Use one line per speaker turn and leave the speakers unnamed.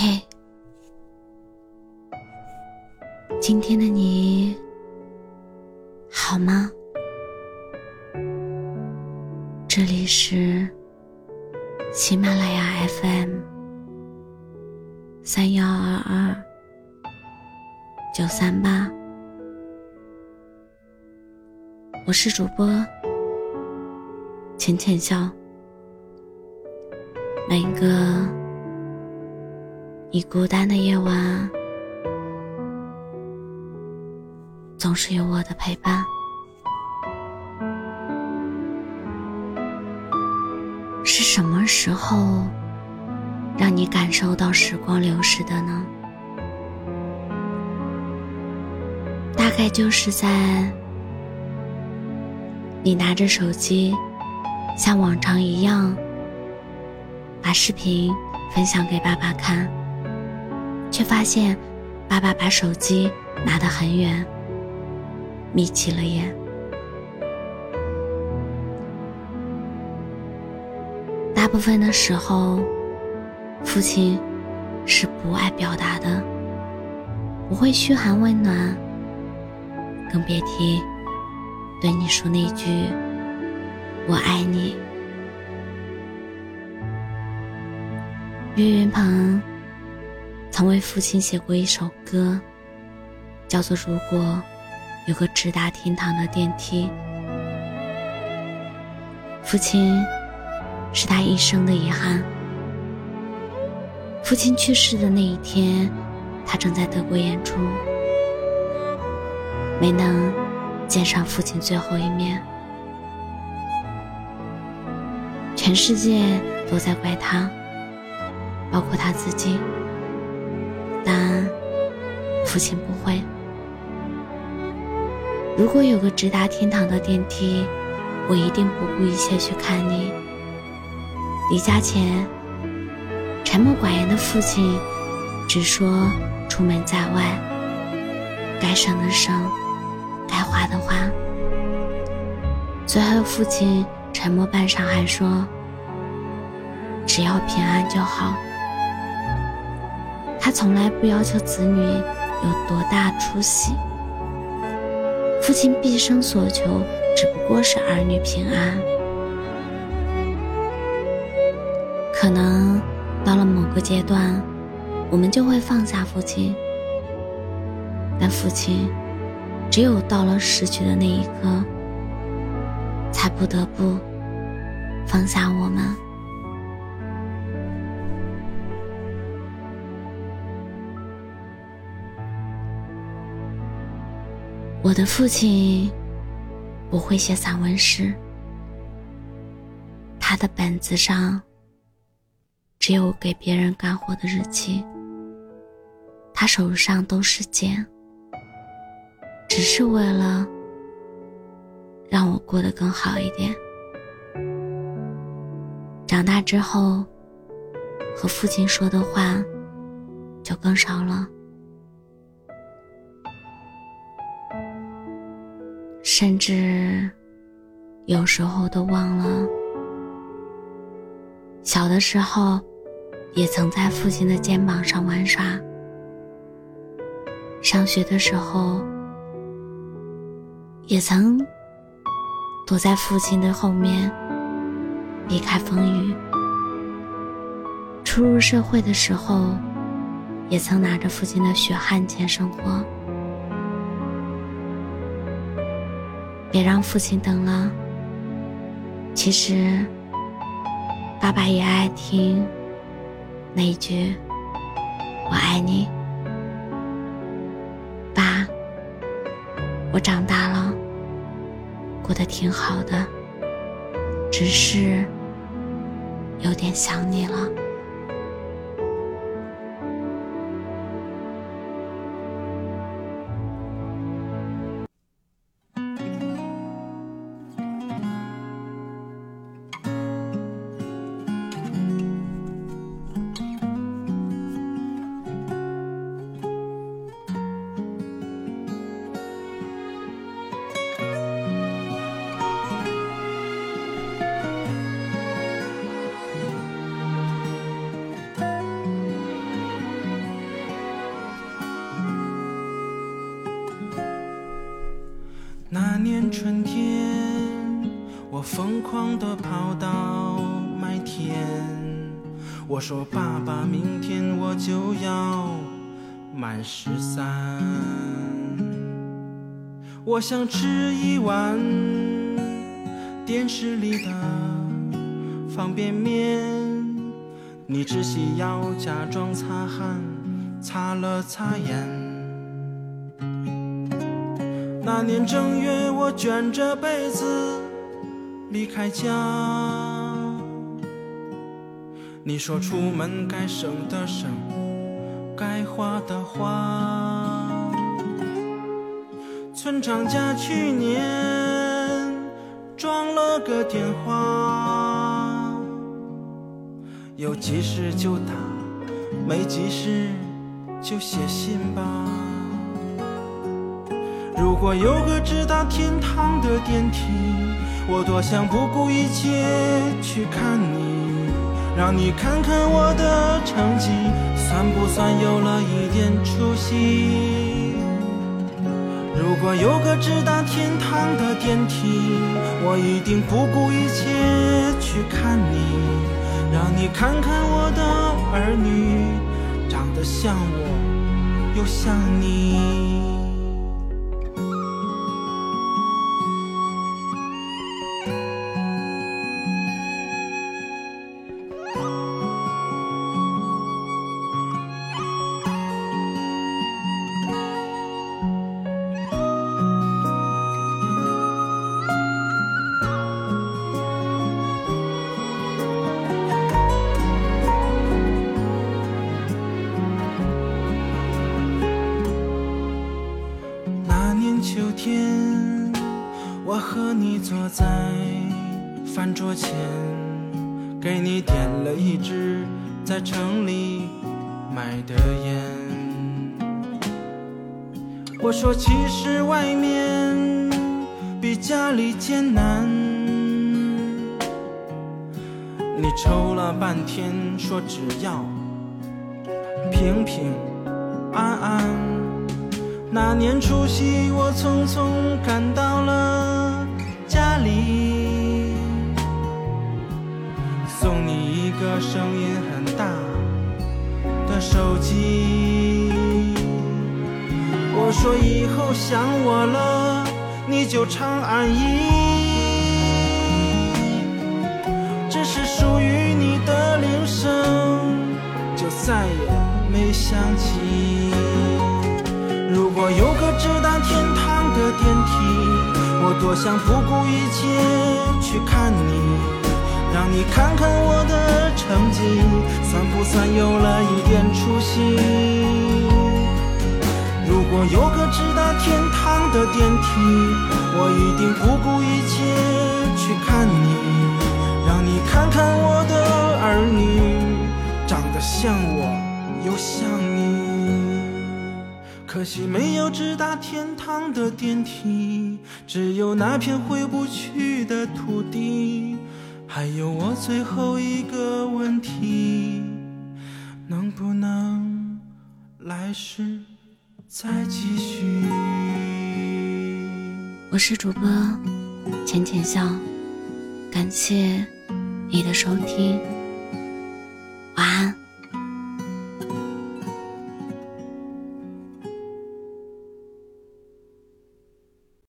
嘿，今天的你好吗？这里是喜马拉雅 FM 三幺二二九三八，我是主播浅浅笑。每一个你孤单的夜晚，总是有我的陪伴。是什么时候让你感受到时光流逝的呢？大概就是在你拿着手机，像往常一样。把视频分享给爸爸看，却发现爸爸把手机拿得很远，眯起了眼。大部分的时候，父亲是不爱表达的，不会嘘寒问暖，更别提对你说那句“我爱你”。岳云鹏曾为父亲写过一首歌，叫做《如果有个直达天堂的电梯》。父亲是他一生的遗憾。父亲去世的那一天，他正在德国演出，没能见上父亲最后一面。全世界都在怪他。包括他自己，父亲不会。如果有个直达天堂的电梯，我一定不顾一切去看你。离家前，沉默寡言的父亲只说出门在外，该省的省，该花的花。最后，父亲沉默半晌，还说：“只要平安就好。”他从来不要求子女有多大出息，父亲毕生所求只不过是儿女平安。可能到了某个阶段，我们就会放下父亲，但父亲只有到了失去的那一刻，才不得不放下我们。我的父亲不会写散文诗，他的本子上只有给别人干活的日期。他手上都是茧，只是为了让我过得更好一点。长大之后，和父亲说的话就更少了。甚至有时候都忘了，小的时候也曾在父亲的肩膀上玩耍。上学的时候也曾躲在父亲的后面避开风雨。初入社会的时候，也曾拿着父亲的血汗钱生活。别让父亲等了。其实，爸爸也爱听那一句“我爱你”。爸，我长大了，过得挺好的，只是有点想你了。
那年春天，我疯狂地跑到麦田。我说：“爸爸，明天我就要满十三。”我想吃一碗电视里的方便面，你只需要假装擦汗，擦了擦眼。那年正月，我卷着被子离开家。你说出门该省的省，该花的花。村长家去年装了个电话，有急事就打，没急事就写信吧。如果有个直达天堂的电梯，我多想不顾一切去看你，让你看看我的成绩，算不算有了一点出息？如果有个直达天堂的电梯，我一定不顾一切去看你，让你看看我的儿女，长得像我，又像你。我和你坐在饭桌前，给你点了一支在城里买的烟。我说其实外面比家里艰难，你抽了半天说只要平平安安。那年除夕，我匆匆赶到了家里，送你一个声音很大的手机。我说以后想我了，你就长按一，这是属于你的我多想不顾一切去看你，让你看看我的成绩，算不算有了一点出息？如果有个直达天堂的电梯，我一定不顾一切去看你，让你看看我的儿女，长得像我，又像你。可惜没有直达天堂的电梯，只有那片回不去的土地。还有我最后一个问题，能不能来世再继续？
我是主播浅浅笑，感谢你的收听。